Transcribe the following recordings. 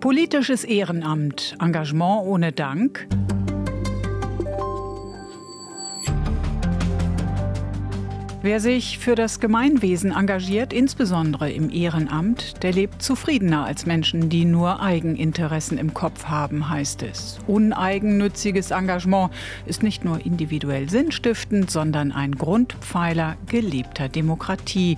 Politisches Ehrenamt, Engagement ohne Dank. Wer sich für das Gemeinwesen engagiert, insbesondere im Ehrenamt, der lebt zufriedener als Menschen, die nur Eigeninteressen im Kopf haben, heißt es. Uneigennütziges Engagement ist nicht nur individuell sinnstiftend, sondern ein Grundpfeiler gelebter Demokratie.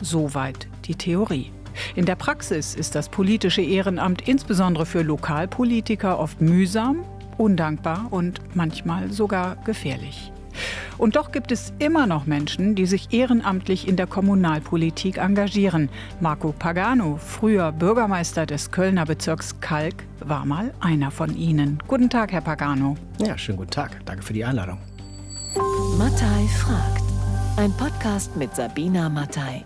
Soweit die Theorie. In der Praxis ist das politische Ehrenamt insbesondere für Lokalpolitiker oft mühsam, undankbar und manchmal sogar gefährlich. Und doch gibt es immer noch Menschen, die sich ehrenamtlich in der Kommunalpolitik engagieren. Marco Pagano, früher Bürgermeister des Kölner Bezirks Kalk, war mal einer von ihnen. Guten Tag, Herr Pagano. Ja, schönen guten Tag. Danke für die Einladung. Mattei fragt. Ein Podcast mit Sabina Mattei.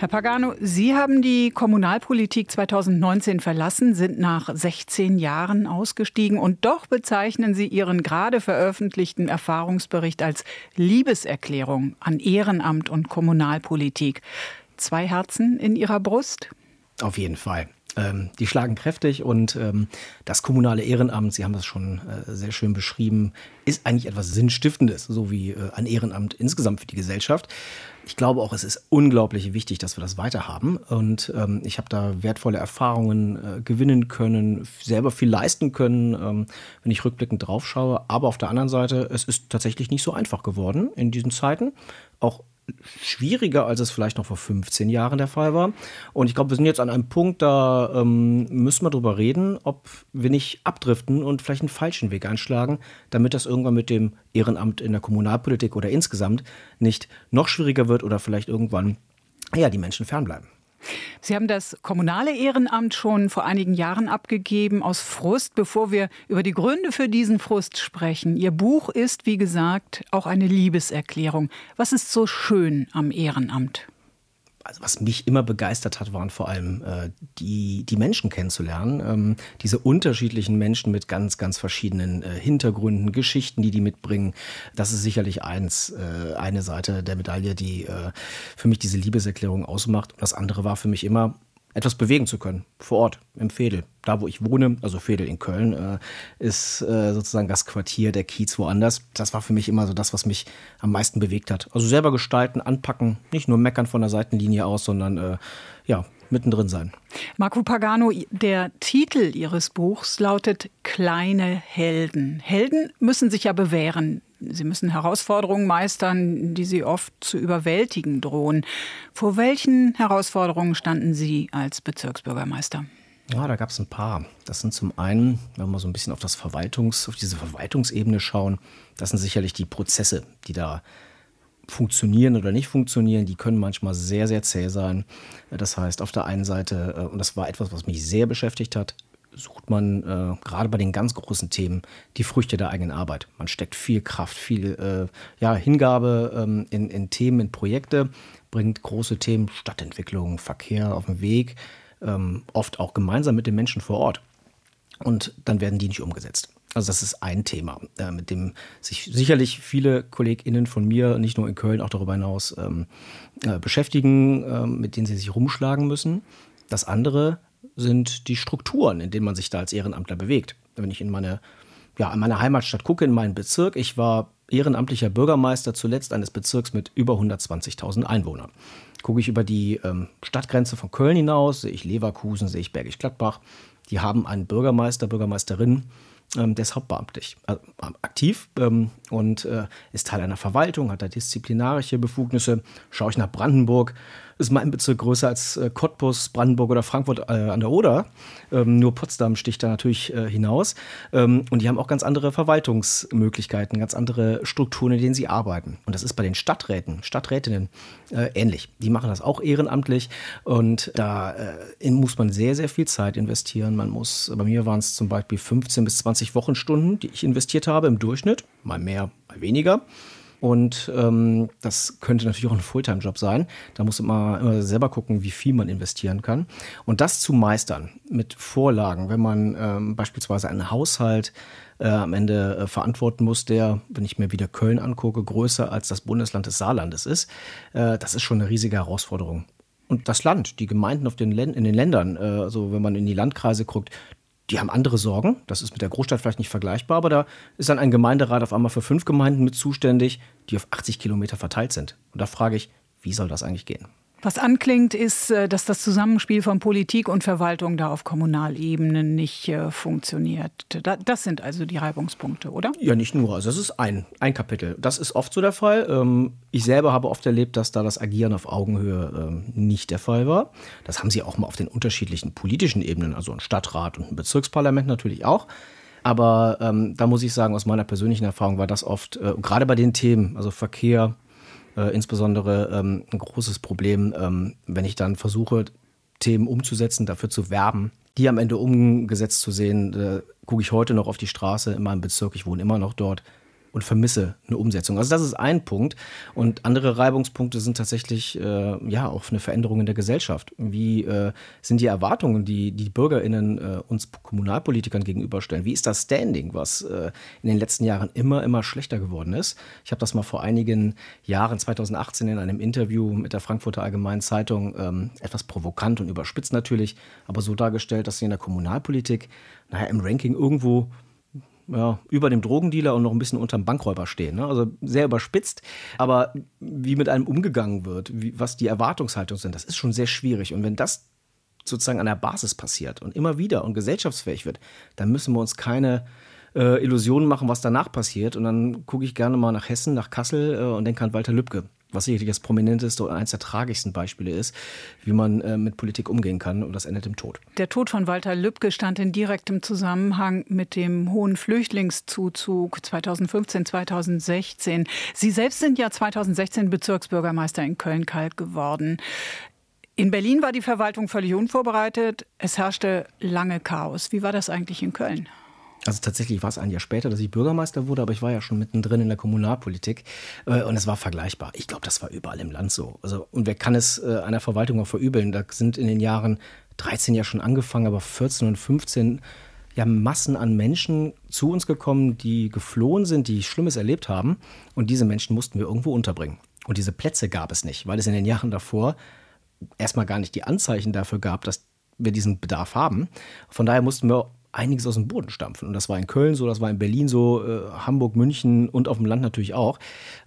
Herr Pagano, Sie haben die Kommunalpolitik 2019 verlassen, sind nach 16 Jahren ausgestiegen und doch bezeichnen Sie Ihren gerade veröffentlichten Erfahrungsbericht als Liebeserklärung an Ehrenamt und Kommunalpolitik. Zwei Herzen in Ihrer Brust? Auf jeden Fall. Ähm, die schlagen kräftig und ähm, das kommunale Ehrenamt, Sie haben das schon äh, sehr schön beschrieben, ist eigentlich etwas Sinnstiftendes, so wie äh, ein Ehrenamt insgesamt für die Gesellschaft. Ich glaube auch, es ist unglaublich wichtig, dass wir das weiterhaben. Und ähm, ich habe da wertvolle Erfahrungen äh, gewinnen können, selber viel leisten können, ähm, wenn ich rückblickend drauf schaue. Aber auf der anderen Seite, es ist tatsächlich nicht so einfach geworden in diesen Zeiten. Auch schwieriger, als es vielleicht noch vor 15 Jahren der Fall war. Und ich glaube, wir sind jetzt an einem Punkt, da ähm, müssen wir drüber reden, ob wir nicht abdriften und vielleicht einen falschen Weg einschlagen, damit das irgendwann mit dem Ehrenamt in der Kommunalpolitik oder insgesamt nicht noch schwieriger wird oder vielleicht irgendwann ja, die Menschen fernbleiben. Sie haben das kommunale Ehrenamt schon vor einigen Jahren abgegeben aus Frust, bevor wir über die Gründe für diesen Frust sprechen. Ihr Buch ist, wie gesagt, auch eine Liebeserklärung. Was ist so schön am Ehrenamt? Also was mich immer begeistert hat, waren vor allem äh, die, die Menschen kennenzulernen. Ähm, diese unterschiedlichen Menschen mit ganz, ganz verschiedenen äh, Hintergründen, Geschichten, die die mitbringen. Das ist sicherlich eins, äh, eine Seite der Medaille, die äh, für mich diese Liebeserklärung ausmacht. Und das andere war für mich immer, etwas bewegen zu können, vor Ort, im Fädel. Da, wo ich wohne, also Fädel in Köln, äh, ist äh, sozusagen das Quartier, der Kiez woanders. Das war für mich immer so das, was mich am meisten bewegt hat. Also selber gestalten, anpacken, nicht nur meckern von der Seitenlinie aus, sondern äh, ja, mittendrin sein. Marco Pagano, der Titel Ihres Buchs lautet Kleine Helden. Helden müssen sich ja bewähren. Sie müssen Herausforderungen meistern, die Sie oft zu überwältigen drohen. Vor welchen Herausforderungen standen Sie als Bezirksbürgermeister? Ja, da gab es ein paar. Das sind zum einen, wenn wir so ein bisschen auf das Verwaltungs, auf diese Verwaltungsebene schauen, das sind sicherlich die Prozesse, die da funktionieren oder nicht funktionieren, die können manchmal sehr, sehr zäh sein. Das heißt, auf der einen Seite, äh, und das war etwas, was mich sehr beschäftigt hat, sucht man äh, gerade bei den ganz großen Themen die Früchte der eigenen Arbeit. Man steckt viel Kraft, viel äh, ja, Hingabe ähm, in, in, Themen, in Projekte, bringt große Themen, Stadtentwicklung, Verkehr auf den Weg, ähm, oft auch gemeinsam mit den Menschen vor Ort. Und dann werden die nicht umgesetzt. Also das ist ein Thema, äh, mit dem sich sicherlich viele KollegInnen von mir, nicht nur in Köln, auch darüber hinaus ähm, äh, beschäftigen, äh, mit denen sie sich rumschlagen müssen. Das andere sind die Strukturen, in denen man sich da als Ehrenamtler bewegt. Wenn ich in meine, ja, in meine Heimatstadt gucke, in meinen Bezirk, ich war ehrenamtlicher Bürgermeister zuletzt eines Bezirks mit über 120.000 Einwohnern. Gucke ich über die ähm, Stadtgrenze von Köln hinaus, sehe ich Leverkusen, sehe ich Bergisch Gladbach. Die haben einen Bürgermeister, Bürgermeisterin, ähm, der ist hauptbeamtlich, äh, aktiv ähm, und äh, ist Teil einer Verwaltung, hat da disziplinarische Befugnisse. Schaue ich nach Brandenburg, ist mein Bezirk größer als äh, Cottbus, Brandenburg oder Frankfurt äh, an der Oder. Ähm, nur Potsdam sticht da natürlich äh, hinaus. Ähm, und die haben auch ganz andere Verwaltungsmöglichkeiten, ganz andere Strukturen, in denen sie arbeiten. Und das ist bei den Stadträten, Stadträtinnen äh, ähnlich. Die machen das auch ehrenamtlich und da muss man sehr, sehr viel Zeit investieren. Man muss, bei mir waren es zum Beispiel 15 bis 20 Wochenstunden, die ich investiert habe im Durchschnitt, mal mehr, mal weniger. Und ähm, das könnte natürlich auch ein Fulltime-Job sein. Da muss man immer selber gucken, wie viel man investieren kann. Und das zu meistern mit Vorlagen, wenn man ähm, beispielsweise einen Haushalt äh, am Ende äh, verantworten muss, der, wenn ich mir wieder Köln angucke, größer als das Bundesland des Saarlandes ist, äh, das ist schon eine riesige Herausforderung. Und das Land, die Gemeinden auf den in den Ländern, äh, also wenn man in die Landkreise guckt, die haben andere Sorgen. Das ist mit der Großstadt vielleicht nicht vergleichbar, aber da ist dann ein Gemeinderat auf einmal für fünf Gemeinden mit zuständig, die auf 80 Kilometer verteilt sind. Und da frage ich, wie soll das eigentlich gehen? Was anklingt, ist, äh, dass das Zusammenspiel von Politik und Verwaltung da auf Kommunalebene nicht äh, funktioniert. Das sind also die Reibungspunkte, oder? Ja, nicht nur. Also das ist ein, ein Kapitel. Das ist oft so der Fall. Ähm, ich selber habe oft erlebt, dass da das Agieren auf Augenhöhe ähm, nicht der Fall war. Das haben sie auch mal auf den unterschiedlichen politischen Ebenen, also ein Stadtrat und ein Bezirksparlament natürlich auch. Aber ähm, da muss ich sagen, aus meiner persönlichen Erfahrung war das oft, äh, gerade bei den Themen, also Verkehr, äh, insbesondere ähm, ein großes Problem, ähm, wenn ich dann versuche, Themen umzusetzen, dafür zu werben, die am Ende umgesetzt zu sehen. Äh, gucke ich heute noch auf die Straße in meinem Bezirk, ich wohne immer noch dort und vermisse eine Umsetzung. Also das ist ein Punkt. Und andere Reibungspunkte sind tatsächlich äh, ja auch eine Veränderung in der Gesellschaft. Wie äh, sind die Erwartungen, die die BürgerInnen äh, uns Kommunalpolitikern gegenüberstellen? Wie ist das Standing, was äh, in den letzten Jahren immer, immer schlechter geworden ist? Ich habe das mal vor einigen Jahren, 2018, in einem Interview mit der Frankfurter Allgemeinen Zeitung ähm, etwas provokant und überspitzt natürlich, aber so dargestellt, dass sie in der Kommunalpolitik, naja, im Ranking irgendwo ja, über dem Drogendealer und noch ein bisschen unterm Bankräuber stehen. Ne? Also sehr überspitzt. Aber wie mit einem umgegangen wird, wie, was die Erwartungshaltungen sind, das ist schon sehr schwierig. Und wenn das sozusagen an der Basis passiert und immer wieder und gesellschaftsfähig wird, dann müssen wir uns keine äh, Illusionen machen, was danach passiert. Und dann gucke ich gerne mal nach Hessen, nach Kassel äh, und denke an Walter Lübcke was sicherlich das prominenteste und eines der tragischsten Beispiele ist, wie man äh, mit Politik umgehen kann und das endet im Tod. Der Tod von Walter Lübcke stand in direktem Zusammenhang mit dem hohen Flüchtlingszuzug 2015, 2016. Sie selbst sind ja 2016 Bezirksbürgermeister in Köln-Kalk geworden. In Berlin war die Verwaltung völlig unvorbereitet. Es herrschte lange Chaos. Wie war das eigentlich in Köln? Also tatsächlich war es ein Jahr später, dass ich Bürgermeister wurde, aber ich war ja schon mittendrin in der Kommunalpolitik äh, und es war vergleichbar. Ich glaube, das war überall im Land so. Also, und wer kann es äh, einer Verwaltung auch verübeln? Da sind in den Jahren 13 ja schon angefangen, aber 14 und 15 ja Massen an Menschen zu uns gekommen, die geflohen sind, die Schlimmes erlebt haben. Und diese Menschen mussten wir irgendwo unterbringen. Und diese Plätze gab es nicht, weil es in den Jahren davor erstmal gar nicht die Anzeichen dafür gab, dass wir diesen Bedarf haben. Von daher mussten wir einiges aus dem Boden stampfen. Und das war in Köln so, das war in Berlin so, äh, Hamburg, München und auf dem Land natürlich auch.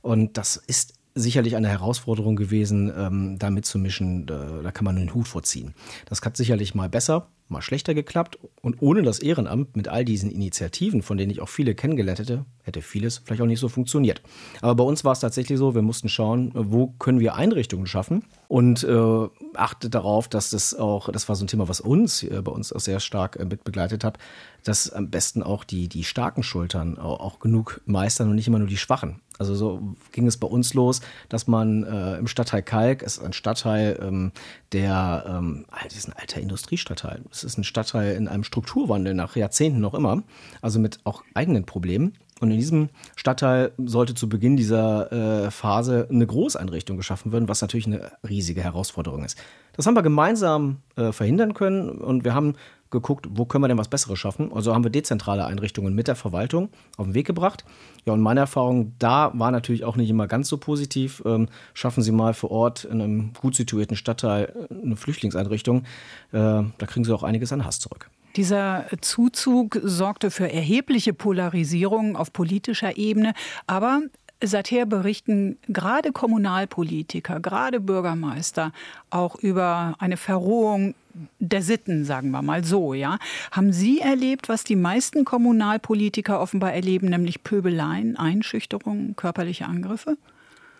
Und das ist sicherlich eine Herausforderung gewesen, ähm, da mitzumischen. Da, da kann man einen Hut vorziehen. Das hat sicherlich mal besser, mal schlechter geklappt. Und ohne das Ehrenamt mit all diesen Initiativen, von denen ich auch viele kennengelernt hätte, hätte vieles vielleicht auch nicht so funktioniert. Aber bei uns war es tatsächlich so, wir mussten schauen, wo können wir Einrichtungen schaffen und äh, achtet darauf, dass das auch, das war so ein Thema, was uns äh, bei uns auch sehr stark äh, mit begleitet hat, dass am besten auch die, die starken Schultern auch, auch genug meistern und nicht immer nur die schwachen. Also so ging es bei uns los, dass man äh, im Stadtteil Kalk, ist ein Stadtteil, ähm, der, ähm, das ist ein alter Industriestadtteil. Es ist ein Stadtteil in einem Strukturwandel nach Jahrzehnten noch immer, also mit auch eigenen Problemen. Und in diesem Stadtteil sollte zu Beginn dieser äh, Phase eine Großeinrichtung geschaffen werden, was natürlich eine riesige Herausforderung ist. Das haben wir gemeinsam äh, verhindern können und wir haben geguckt, wo können wir denn was Besseres schaffen. Also haben wir dezentrale Einrichtungen mit der Verwaltung auf den Weg gebracht. Ja, und meine Erfahrung da war natürlich auch nicht immer ganz so positiv. Ähm, schaffen Sie mal vor Ort in einem gut situierten Stadtteil eine Flüchtlingseinrichtung. Äh, da kriegen Sie auch einiges an Hass zurück. Dieser Zuzug sorgte für erhebliche Polarisierung auf politischer Ebene, aber Seither berichten gerade Kommunalpolitiker, gerade Bürgermeister auch über eine Verrohung der Sitten, sagen wir mal so, ja. Haben Sie erlebt, was die meisten Kommunalpolitiker offenbar erleben, nämlich Pöbeleien, Einschüchterungen, körperliche Angriffe?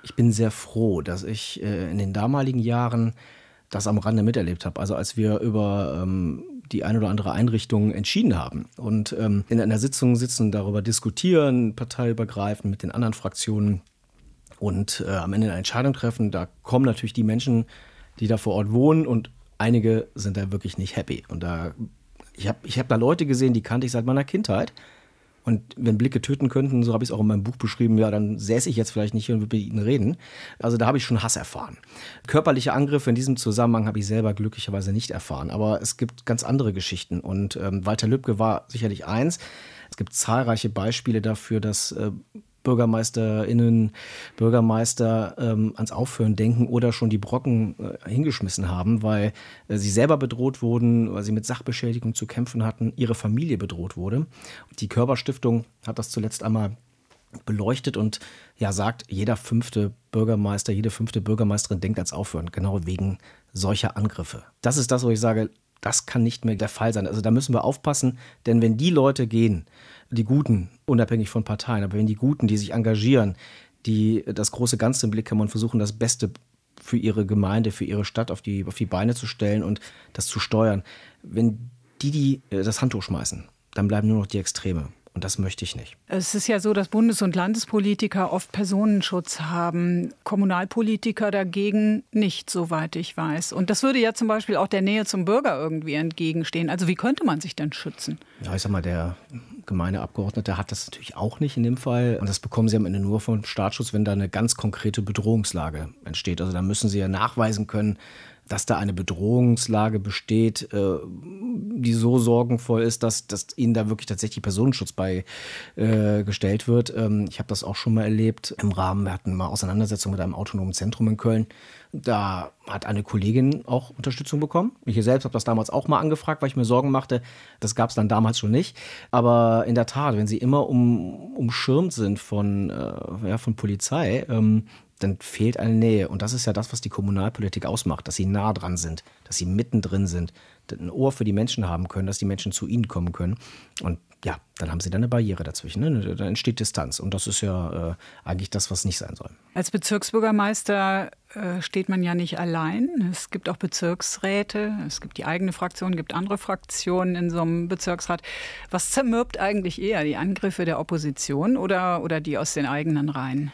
Ich bin sehr froh, dass ich äh, in den damaligen Jahren das am Rande miterlebt habe. Also als wir über ähm, die ein oder andere Einrichtung entschieden haben und ähm, in einer Sitzung sitzen, darüber diskutieren, parteiübergreifend mit den anderen Fraktionen und äh, am Ende eine Entscheidung treffen. Da kommen natürlich die Menschen, die da vor Ort wohnen und einige sind da wirklich nicht happy. Und da, ich habe ich hab da Leute gesehen, die kannte ich seit meiner Kindheit und wenn Blicke töten könnten, so habe ich es auch in meinem Buch beschrieben, ja, dann säße ich jetzt vielleicht nicht hier und würde mit ihnen reden. Also da habe ich schon Hass erfahren. Körperliche Angriffe in diesem Zusammenhang habe ich selber glücklicherweise nicht erfahren. Aber es gibt ganz andere Geschichten. Und ähm, Walter Lübcke war sicherlich eins. Es gibt zahlreiche Beispiele dafür, dass äh, BürgermeisterInnen, Bürgermeister ähm, ans Aufhören denken oder schon die Brocken äh, hingeschmissen haben, weil äh, sie selber bedroht wurden, weil sie mit Sachbeschädigung zu kämpfen hatten, ihre Familie bedroht wurde. Die Körperstiftung hat das zuletzt einmal beleuchtet und ja sagt, jeder fünfte Bürgermeister, jede fünfte Bürgermeisterin denkt ans Aufhören, genau wegen solcher Angriffe. Das ist das, wo ich sage, das kann nicht mehr der Fall sein. Also da müssen wir aufpassen, denn wenn die Leute gehen, die Guten, unabhängig von Parteien, aber wenn die Guten, die sich engagieren, die das große Ganze im Blick haben und versuchen, das Beste für ihre Gemeinde, für ihre Stadt auf die, auf die Beine zu stellen und das zu steuern, wenn die, die äh, das Handtuch schmeißen, dann bleiben nur noch die Extreme. Und das möchte ich nicht. Es ist ja so, dass Bundes- und Landespolitiker oft Personenschutz haben, Kommunalpolitiker dagegen nicht, soweit ich weiß. Und das würde ja zum Beispiel auch der Nähe zum Bürger irgendwie entgegenstehen. Also wie könnte man sich denn schützen? Ja, ich sag mal, der Gemeindeabgeordnete hat das natürlich auch nicht in dem Fall. Und das bekommen sie am Ende nur vom Staatsschutz, wenn da eine ganz konkrete Bedrohungslage entsteht. Also da müssen sie ja nachweisen können, dass da eine Bedrohungslage besteht, äh, die so sorgenvoll ist, dass, dass ihnen da wirklich tatsächlich Personenschutz beigestellt äh, wird. Ähm, ich habe das auch schon mal erlebt im Rahmen, wir hatten mal Auseinandersetzungen mit einem autonomen Zentrum in Köln. Da hat eine Kollegin auch Unterstützung bekommen. Ich selbst habe das damals auch mal angefragt, weil ich mir Sorgen machte. Das gab es dann damals schon nicht. Aber in der Tat, wenn sie immer um, umschirmt sind von, äh, ja, von Polizei, ähm, dann fehlt eine Nähe. Und das ist ja das, was die Kommunalpolitik ausmacht, dass sie nah dran sind, dass sie mittendrin sind, ein Ohr für die Menschen haben können, dass die Menschen zu ihnen kommen können. Und ja, dann haben sie da eine Barriere dazwischen. Ne? Da entsteht Distanz. Und das ist ja äh, eigentlich das, was nicht sein soll. Als Bezirksbürgermeister äh, steht man ja nicht allein. Es gibt auch Bezirksräte, es gibt die eigene Fraktion, es gibt andere Fraktionen in so einem Bezirksrat. Was zermürbt eigentlich eher, die Angriffe der Opposition oder, oder die aus den eigenen Reihen?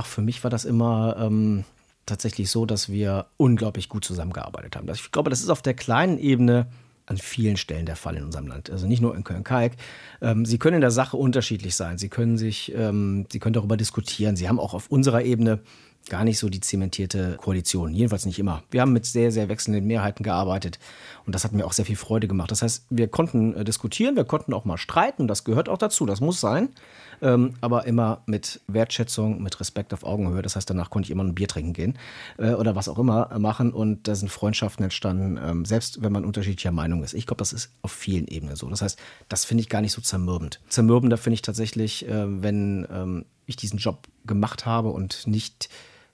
Ach, für mich war das immer ähm, tatsächlich so, dass wir unglaublich gut zusammengearbeitet haben. Ich glaube, das ist auf der kleinen Ebene an vielen Stellen der Fall in unserem Land. Also nicht nur in Köln-Kalk. Ähm, Sie können in der Sache unterschiedlich sein. Sie können sich, ähm, Sie können darüber diskutieren. Sie haben auch auf unserer Ebene gar nicht so die zementierte Koalition. Jedenfalls nicht immer. Wir haben mit sehr, sehr wechselnden Mehrheiten gearbeitet und das hat mir auch sehr viel Freude gemacht. Das heißt, wir konnten äh, diskutieren, wir konnten auch mal streiten. Das gehört auch dazu. Das muss sein ähm, aber immer mit Wertschätzung, mit Respekt auf Augenhöhe. Das heißt, danach konnte ich immer ein Bier trinken gehen äh, oder was auch immer machen und da sind Freundschaften entstanden, ähm, selbst wenn man unterschiedlicher Meinung ist. Ich glaube, das ist auf vielen Ebenen so. Das heißt, das finde ich gar nicht so zermürbend. Zermürbender finde ich tatsächlich, äh, wenn ähm, ich diesen Job gemacht habe und nicht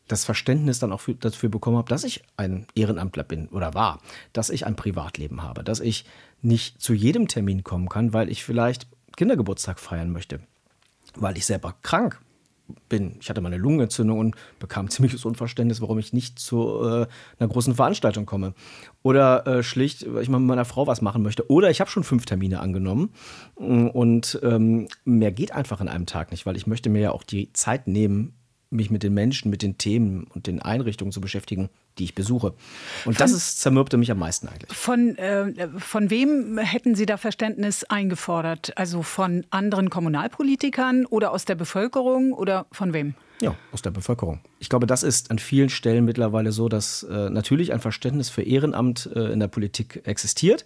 das Verständnis dann auch für, dafür bekommen habe, dass ich ein Ehrenamtler bin oder war, dass ich ein Privatleben habe, dass ich nicht zu jedem Termin kommen kann, weil ich vielleicht Kindergeburtstag feiern möchte weil ich selber krank bin. Ich hatte mal eine Lungenentzündung und bekam ziemliches Unverständnis, warum ich nicht zu äh, einer großen Veranstaltung komme. Oder äh, schlicht, weil ich mal mit meiner Frau was machen möchte. Oder ich habe schon fünf Termine angenommen und ähm, mehr geht einfach in einem Tag nicht, weil ich möchte mir ja auch die Zeit nehmen, mich mit den Menschen, mit den Themen und den Einrichtungen zu beschäftigen, die ich besuche. Und von, das ist, zermürbte mich am meisten eigentlich. Von, äh, von wem hätten Sie da Verständnis eingefordert? Also von anderen Kommunalpolitikern oder aus der Bevölkerung oder von wem? Ja, aus der Bevölkerung. Ich glaube, das ist an vielen Stellen mittlerweile so, dass äh, natürlich ein Verständnis für Ehrenamt äh, in der Politik existiert.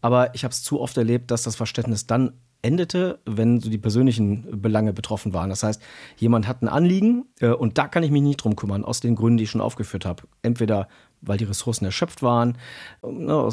Aber ich habe es zu oft erlebt, dass das Verständnis dann endete, wenn so die persönlichen Belange betroffen waren. Das heißt, jemand hat ein Anliegen äh, und da kann ich mich nicht drum kümmern, aus den Gründen, die ich schon aufgeführt habe. Entweder weil die Ressourcen erschöpft waren, ne,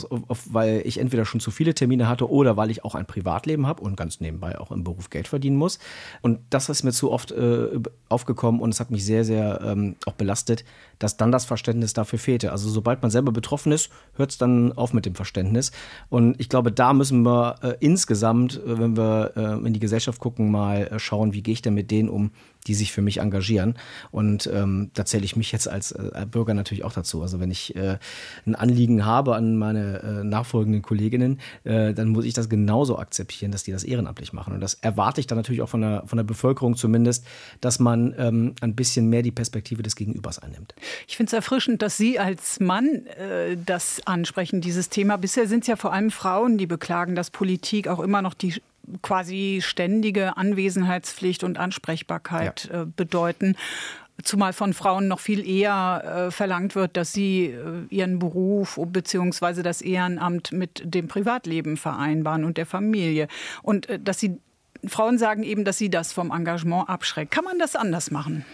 weil ich entweder schon zu viele Termine hatte oder weil ich auch ein Privatleben habe und ganz nebenbei auch im Beruf Geld verdienen muss. Und das ist mir zu oft äh, aufgekommen und es hat mich sehr, sehr ähm, auch belastet, dass dann das Verständnis dafür fehlte. Also sobald man selber betroffen ist, hört es dann auf mit dem Verständnis. Und ich glaube, da müssen wir äh, insgesamt, äh, wenn wir äh, in die Gesellschaft gucken, mal äh, schauen, wie gehe ich denn mit denen um, die sich für mich engagieren. Und ähm, da zähle ich mich jetzt als Bürger natürlich auch dazu. Also wenn ich äh, ein Anliegen habe an meine äh, nachfolgenden Kolleginnen, äh, dann muss ich das genauso akzeptieren, dass die das ehrenamtlich machen. Und das erwarte ich dann natürlich auch von der, von der Bevölkerung zumindest, dass man ähm, ein bisschen mehr die Perspektive des Gegenübers einnimmt. Ich finde es erfrischend, dass Sie als Mann äh, das ansprechen, dieses Thema. Bisher sind es ja vor allem Frauen, die beklagen, dass Politik auch immer noch die quasi ständige Anwesenheitspflicht und Ansprechbarkeit ja. äh, bedeuten. Zumal von Frauen noch viel eher äh, verlangt wird, dass sie äh, ihren Beruf bzw. das Ehrenamt mit dem Privatleben vereinbaren und der Familie. Und äh, dass sie Frauen sagen eben, dass sie das vom Engagement abschreckt. Kann man das anders machen?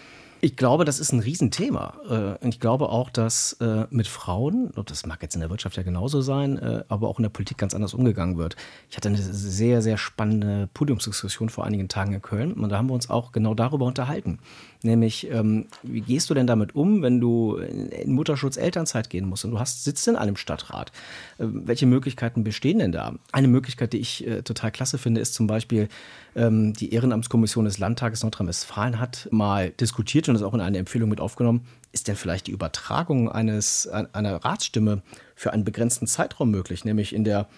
Ich glaube, das ist ein Riesenthema. Äh, und ich glaube auch, dass äh, mit Frauen, das mag jetzt in der Wirtschaft ja genauso sein, äh, aber auch in der Politik ganz anders umgegangen wird. Ich hatte eine sehr, sehr spannende Podiumsdiskussion vor einigen Tagen in Köln und da haben wir uns auch genau darüber unterhalten. Nämlich, ähm, wie gehst du denn damit um, wenn du in Mutterschutz Elternzeit gehen musst und du hast, sitzt in einem Stadtrat? Äh, welche Möglichkeiten bestehen denn da? Eine Möglichkeit, die ich äh, total klasse finde, ist zum Beispiel, ähm, die Ehrenamtskommission des Landtages Nordrhein-Westfalen hat mal diskutiert und das auch in eine Empfehlung mit aufgenommen. Ist denn vielleicht die Übertragung eines, einer Ratsstimme für einen begrenzten Zeitraum möglich? Nämlich in der,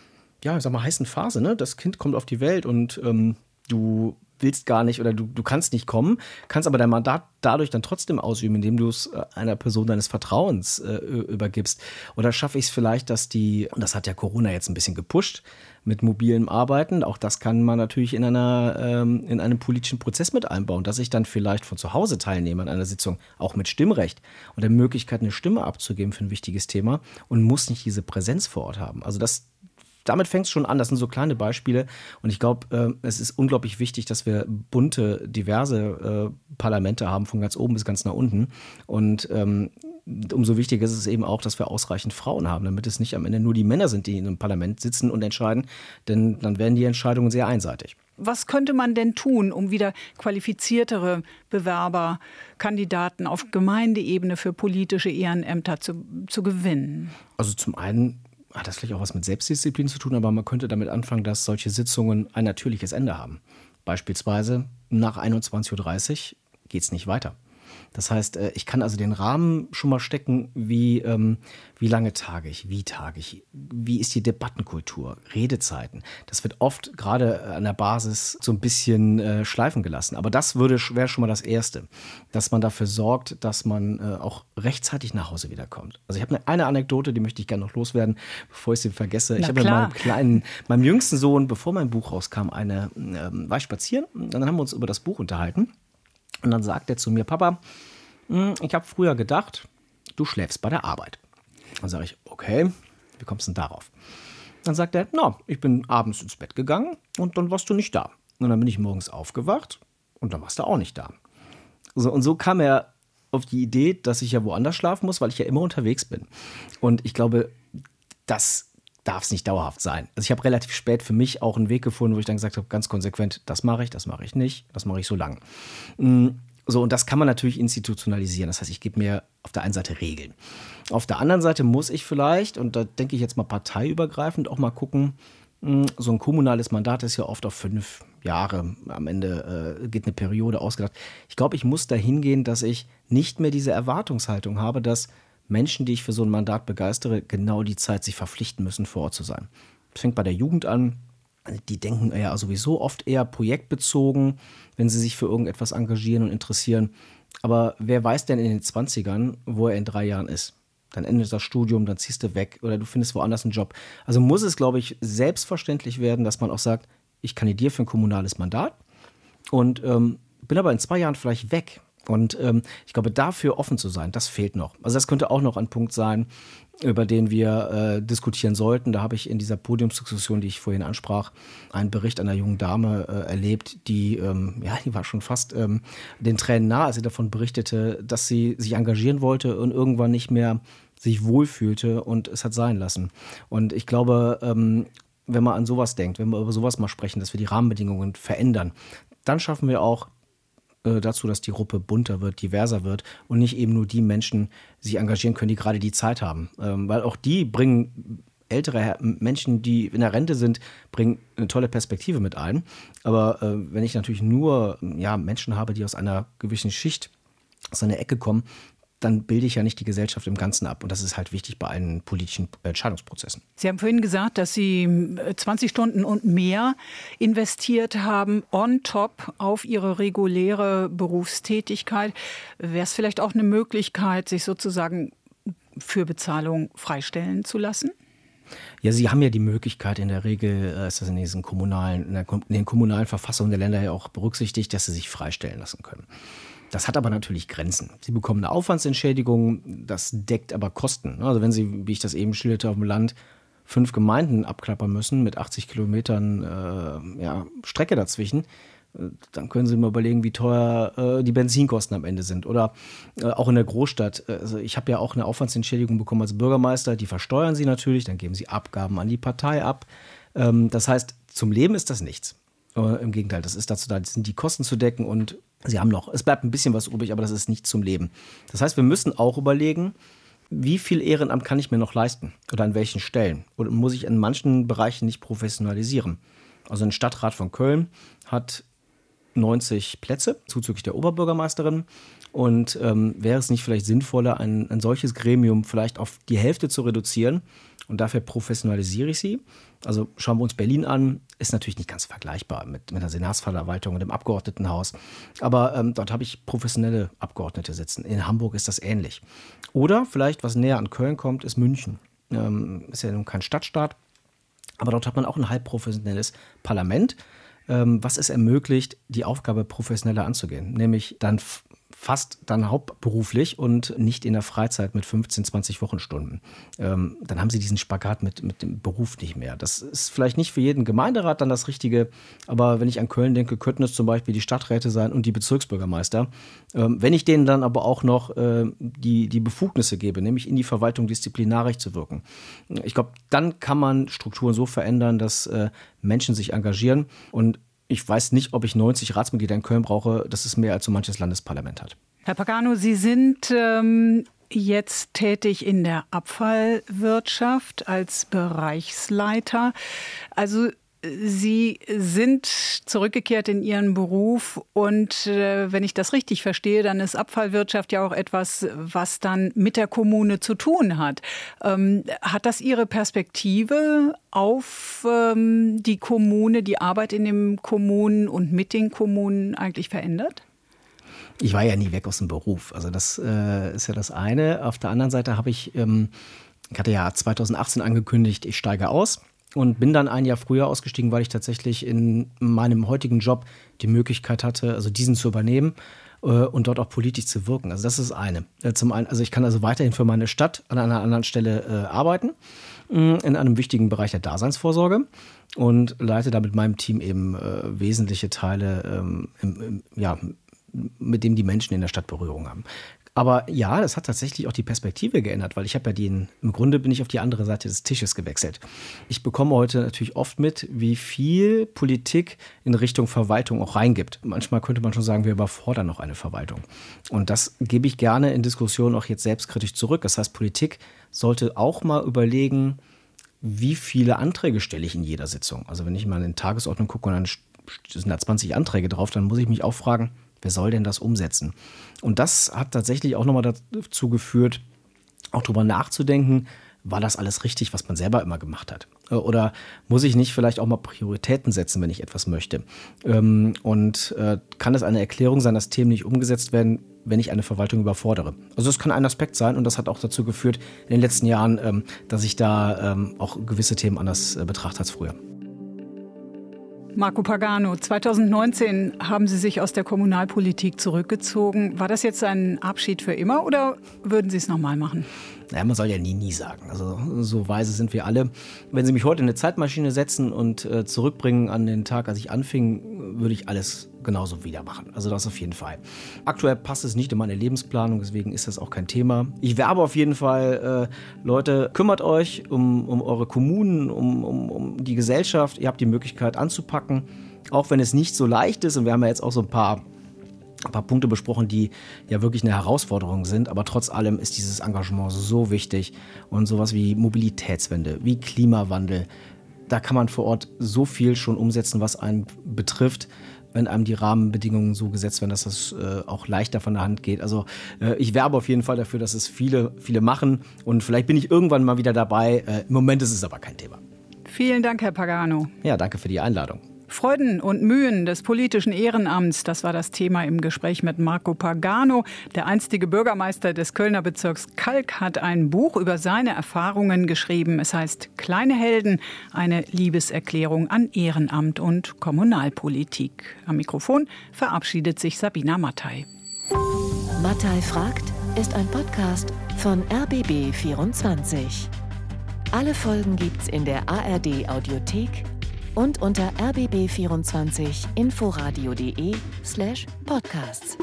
ja, ich sag mal, heißen Phase, ne? Das Kind kommt auf die Welt und ähm, du willst gar nicht oder du, du kannst nicht kommen, kannst aber dein Mandat dadurch dann trotzdem ausüben, indem du es äh, einer Person deines Vertrauens äh, übergibst. Oder schaffe ich es vielleicht, dass die, und das hat ja Corona jetzt ein bisschen gepusht, mit mobilem Arbeiten, auch das kann man natürlich in, einer, ähm, in einem politischen Prozess mit einbauen, dass ich dann vielleicht von zu Hause teilnehme an einer Sitzung, auch mit Stimmrecht und der Möglichkeit, eine Stimme abzugeben für ein wichtiges Thema und muss nicht diese Präsenz vor Ort haben. Also das, damit fängt es schon an. Das sind so kleine Beispiele. Und ich glaube, äh, es ist unglaublich wichtig, dass wir bunte, diverse äh, Parlamente haben, von ganz oben bis ganz nach unten. Und ähm, umso wichtiger ist es eben auch, dass wir ausreichend Frauen haben, damit es nicht am Ende nur die Männer sind, die in einem Parlament sitzen und entscheiden. Denn dann werden die Entscheidungen sehr einseitig. Was könnte man denn tun, um wieder qualifiziertere Bewerber, Kandidaten auf Gemeindeebene für politische Ehrenämter zu, zu gewinnen? Also zum einen hat das vielleicht auch was mit Selbstdisziplin zu tun, aber man könnte damit anfangen, dass solche Sitzungen ein natürliches Ende haben. Beispielsweise nach 21.30 Uhr geht es nicht weiter. Das heißt, äh, ich kann also den Rahmen schon mal stecken, wie, ähm, wie lange tage ich, wie tage ich, wie ist die Debattenkultur, Redezeiten. Das wird oft gerade an der Basis so ein bisschen äh, schleifen gelassen. Aber das wäre schon mal das Erste, dass man dafür sorgt, dass man äh, auch rechtzeitig nach Hause wiederkommt. Also ich habe eine, eine, Anekdote, die möchte ich gerne noch loswerden, bevor ich sie vergesse. Na ich habe mit meinem kleinen, meinem jüngsten Sohn, bevor mein Buch rauskam, eine, ähm, war ich spazieren und dann haben wir uns über das Buch unterhalten. Und dann sagt er zu mir, Papa, hm, ich habe früher gedacht, du schläfst bei der Arbeit. Dann sage ich, okay, wie kommst du denn darauf? Dann sagt er, na, ich bin abends ins Bett gegangen und dann warst du nicht da. Und dann bin ich morgens aufgewacht und dann warst du auch nicht da. So, und so kam er auf die Idee, dass ich ja woanders schlafen muss, weil ich ja immer unterwegs bin. Und ich glaube, das darf es nicht dauerhaft sein. Also ich habe relativ spät für mich auch einen Weg gefunden, wo ich dann gesagt habe, ganz konsequent, das mache ich, das mache ich nicht, das mache ich so lang. Mm, so, und das kann man natürlich institutionalisieren. Das heißt, ich gebe mir auf der einen Seite Regeln. Auf der anderen Seite muss ich vielleicht, und da denke ich jetzt mal parteiübergreifend, auch mal gucken, mm, so ein kommunales Mandat ist ja oft auf fünf Jahre. Am Ende äh, geht eine Periode ausgedacht. Ich glaube, ich muss dahin gehen, dass ich nicht mehr diese Erwartungshaltung habe, dass Menschen, die ich für so ein Mandat begeistere, genau die Zeit sich verpflichten müssen, vor Ort zu sein. Das fängt bei der Jugend an. Die denken ja sowieso oft eher projektbezogen, wenn sie sich für irgendetwas engagieren und interessieren. Aber wer weiß denn in den 20ern, wo er in drei Jahren ist? Dann endet das Studium, dann ziehst du weg oder du findest woanders einen Job. Also muss es, glaube ich, selbstverständlich werden, dass man auch sagt, ich kandidiere für ein kommunales Mandat und ähm, bin aber in zwei Jahren vielleicht weg. Und ähm, ich glaube, dafür offen zu sein, das fehlt noch. Also das könnte auch noch ein Punkt sein, über den wir äh, diskutieren sollten. Da habe ich in dieser Podiumsdiskussion, die ich vorhin ansprach, einen Bericht einer jungen Dame äh, erlebt, die, ähm, ja, die war schon fast ähm, den Tränen nah, als sie davon berichtete, dass sie sich engagieren wollte und irgendwann nicht mehr sich wohlfühlte und es hat sein lassen. Und ich glaube, ähm, wenn man an sowas denkt, wenn wir über sowas mal sprechen, dass wir die Rahmenbedingungen verändern, dann schaffen wir auch äh, dazu, dass die Gruppe bunter wird, diverser wird und nicht eben nur die Menschen sich engagieren können, die gerade die Zeit haben. Ähm, weil auch die bringen ältere Menschen, die in der Rente sind, bringen eine tolle Perspektive mit ein. Aber äh, wenn ich natürlich nur ja, Menschen habe, die aus einer gewissen Schicht aus einer Ecke kommen, dann bilde ich ja nicht die Gesellschaft im Ganzen ab. Und das ist halt wichtig bei allen politischen Entscheidungsprozessen. Sie haben vorhin gesagt, dass Sie 20 Stunden und mehr investiert haben, on top auf Ihre reguläre Berufstätigkeit. Wäre es vielleicht auch eine Möglichkeit, sich sozusagen für Bezahlung freistellen zu lassen? Ja, Sie haben ja die Möglichkeit in der Regel, äh, ist das in diesen kommunalen, in, der, in den kommunalen Verfassungen der Länder ja auch berücksichtigt, dass Sie sich freistellen lassen können. Das hat aber natürlich Grenzen. Sie bekommen eine Aufwandsentschädigung, das deckt aber Kosten. Also wenn Sie, wie ich das eben schilderte, auf dem Land fünf Gemeinden abklappern müssen mit 80 Kilometern äh, ja, Strecke dazwischen, dann können Sie mal überlegen, wie teuer äh, die Benzinkosten am Ende sind. Oder äh, auch in der Großstadt. Also ich habe ja auch eine Aufwandsentschädigung bekommen als Bürgermeister. Die versteuern Sie natürlich, dann geben Sie Abgaben an die Partei ab. Ähm, das heißt, zum Leben ist das nichts. Äh, Im Gegenteil, das ist dazu da, sind die Kosten zu decken und Sie haben noch, es bleibt ein bisschen was übrig, aber das ist nicht zum Leben. Das heißt, wir müssen auch überlegen, wie viel Ehrenamt kann ich mir noch leisten oder an welchen Stellen? Und muss ich in manchen Bereichen nicht professionalisieren? Also ein Stadtrat von Köln hat 90 Plätze, zuzüglich der Oberbürgermeisterin. Und ähm, wäre es nicht vielleicht sinnvoller, ein, ein solches Gremium vielleicht auf die Hälfte zu reduzieren? Und dafür professionalisiere ich sie. Also schauen wir uns Berlin an, ist natürlich nicht ganz vergleichbar mit, mit der Senatsverwaltung und dem Abgeordnetenhaus. Aber ähm, dort habe ich professionelle Abgeordnete sitzen. In Hamburg ist das ähnlich. Oder vielleicht, was näher an Köln kommt, ist München. Ähm, ist ja nun kein Stadtstaat. Aber dort hat man auch ein halbprofessionelles Parlament, was es ermöglicht, die Aufgabe professioneller anzugehen. Nämlich dann fast dann hauptberuflich und nicht in der Freizeit mit 15, 20 Wochenstunden. Ähm, dann haben sie diesen Spagat mit, mit dem Beruf nicht mehr. Das ist vielleicht nicht für jeden Gemeinderat dann das Richtige, aber wenn ich an Köln denke, könnten es zum Beispiel die Stadträte sein und die Bezirksbürgermeister. Ähm, wenn ich denen dann aber auch noch äh, die, die Befugnisse gebe, nämlich in die Verwaltung disziplinarisch zu wirken. Ich glaube, dann kann man Strukturen so verändern, dass äh, Menschen sich engagieren und ich weiß nicht, ob ich 90 Ratsmitglieder in Köln brauche. Das ist mehr als so manches Landesparlament hat. Herr Pagano, Sie sind ähm, jetzt tätig in der Abfallwirtschaft als Bereichsleiter. Also Sie sind zurückgekehrt in Ihren Beruf und äh, wenn ich das richtig verstehe, dann ist Abfallwirtschaft ja auch etwas, was dann mit der Kommune zu tun hat. Ähm, hat das Ihre Perspektive auf ähm, die Kommune, die Arbeit in den Kommunen und mit den Kommunen eigentlich verändert? Ich war ja nie weg aus dem Beruf. Also das äh, ist ja das eine. Auf der anderen Seite habe ich, ähm, ich hatte ja 2018 angekündigt, ich steige aus und bin dann ein Jahr früher ausgestiegen, weil ich tatsächlich in meinem heutigen Job die Möglichkeit hatte, also diesen zu übernehmen äh, und dort auch politisch zu wirken. Also das ist eine. Äh, zum einen, also ich kann also weiterhin für meine Stadt an einer anderen Stelle äh, arbeiten, äh, in einem wichtigen Bereich der Daseinsvorsorge und leite da mit meinem Team eben äh, wesentliche Teile, ähm, im, im, ja, mit dem die Menschen in der Stadt Berührung haben. Aber ja, das hat tatsächlich auch die Perspektive geändert, weil ich habe ja den, im Grunde bin ich auf die andere Seite des Tisches gewechselt. Ich bekomme heute natürlich oft mit, wie viel Politik in Richtung Verwaltung auch reingibt. Manchmal könnte man schon sagen, wir überfordern noch eine Verwaltung. Und das gebe ich gerne in Diskussionen auch jetzt selbstkritisch zurück. Das heißt, Politik sollte auch mal überlegen, wie viele Anträge stelle ich in jeder Sitzung. Also wenn ich mal in den Tagesordnung gucke und dann sind da 20 Anträge drauf, dann muss ich mich auch fragen, Wer soll denn das umsetzen? Und das hat tatsächlich auch nochmal dazu geführt, auch darüber nachzudenken, war das alles richtig, was man selber immer gemacht hat? Oder muss ich nicht vielleicht auch mal Prioritäten setzen, wenn ich etwas möchte? Ähm, und äh, kann es eine Erklärung sein, dass Themen nicht umgesetzt werden, wenn ich eine Verwaltung überfordere? Also das kann ein Aspekt sein und das hat auch dazu geführt in den letzten Jahren, ähm, dass ich da ähm, auch gewisse Themen anders äh, betrachte als früher. Marco Pagano, 2019 haben Sie sich aus der Kommunalpolitik zurückgezogen. War das jetzt ein Abschied für immer oder würden Sie es nochmal machen? Naja, man soll ja nie, nie sagen. Also so weise sind wir alle. Wenn Sie mich heute in eine Zeitmaschine setzen und äh, zurückbringen an den Tag, als ich anfing, würde ich alles genauso wieder machen. Also das auf jeden Fall. Aktuell passt es nicht in meine Lebensplanung, deswegen ist das auch kein Thema. Ich werbe auf jeden Fall, äh, Leute, kümmert euch um, um eure Kommunen, um, um, um die Gesellschaft. Ihr habt die Möglichkeit anzupacken, auch wenn es nicht so leicht ist. Und wir haben ja jetzt auch so ein paar ein paar Punkte besprochen, die ja wirklich eine Herausforderung sind. Aber trotz allem ist dieses Engagement so wichtig. Und sowas wie Mobilitätswende, wie Klimawandel, da kann man vor Ort so viel schon umsetzen, was einen betrifft wenn einem die Rahmenbedingungen so gesetzt werden, dass das äh, auch leichter von der Hand geht. Also äh, ich werbe auf jeden Fall dafür, dass es viele, viele machen und vielleicht bin ich irgendwann mal wieder dabei. Äh, Im Moment ist es aber kein Thema. Vielen Dank, Herr Pagano. Ja, danke für die Einladung. Freuden und Mühen des politischen Ehrenamts, das war das Thema im Gespräch mit Marco Pagano. Der einstige Bürgermeister des Kölner Bezirks Kalk hat ein Buch über seine Erfahrungen geschrieben. Es heißt Kleine Helden, eine Liebeserklärung an Ehrenamt und Kommunalpolitik. Am Mikrofon verabschiedet sich Sabina Mattei. Mattei fragt ist ein Podcast von RBB 24. Alle Folgen gibt's in der ARD Audiothek und unter rbb24inforadio.de slash podcasts.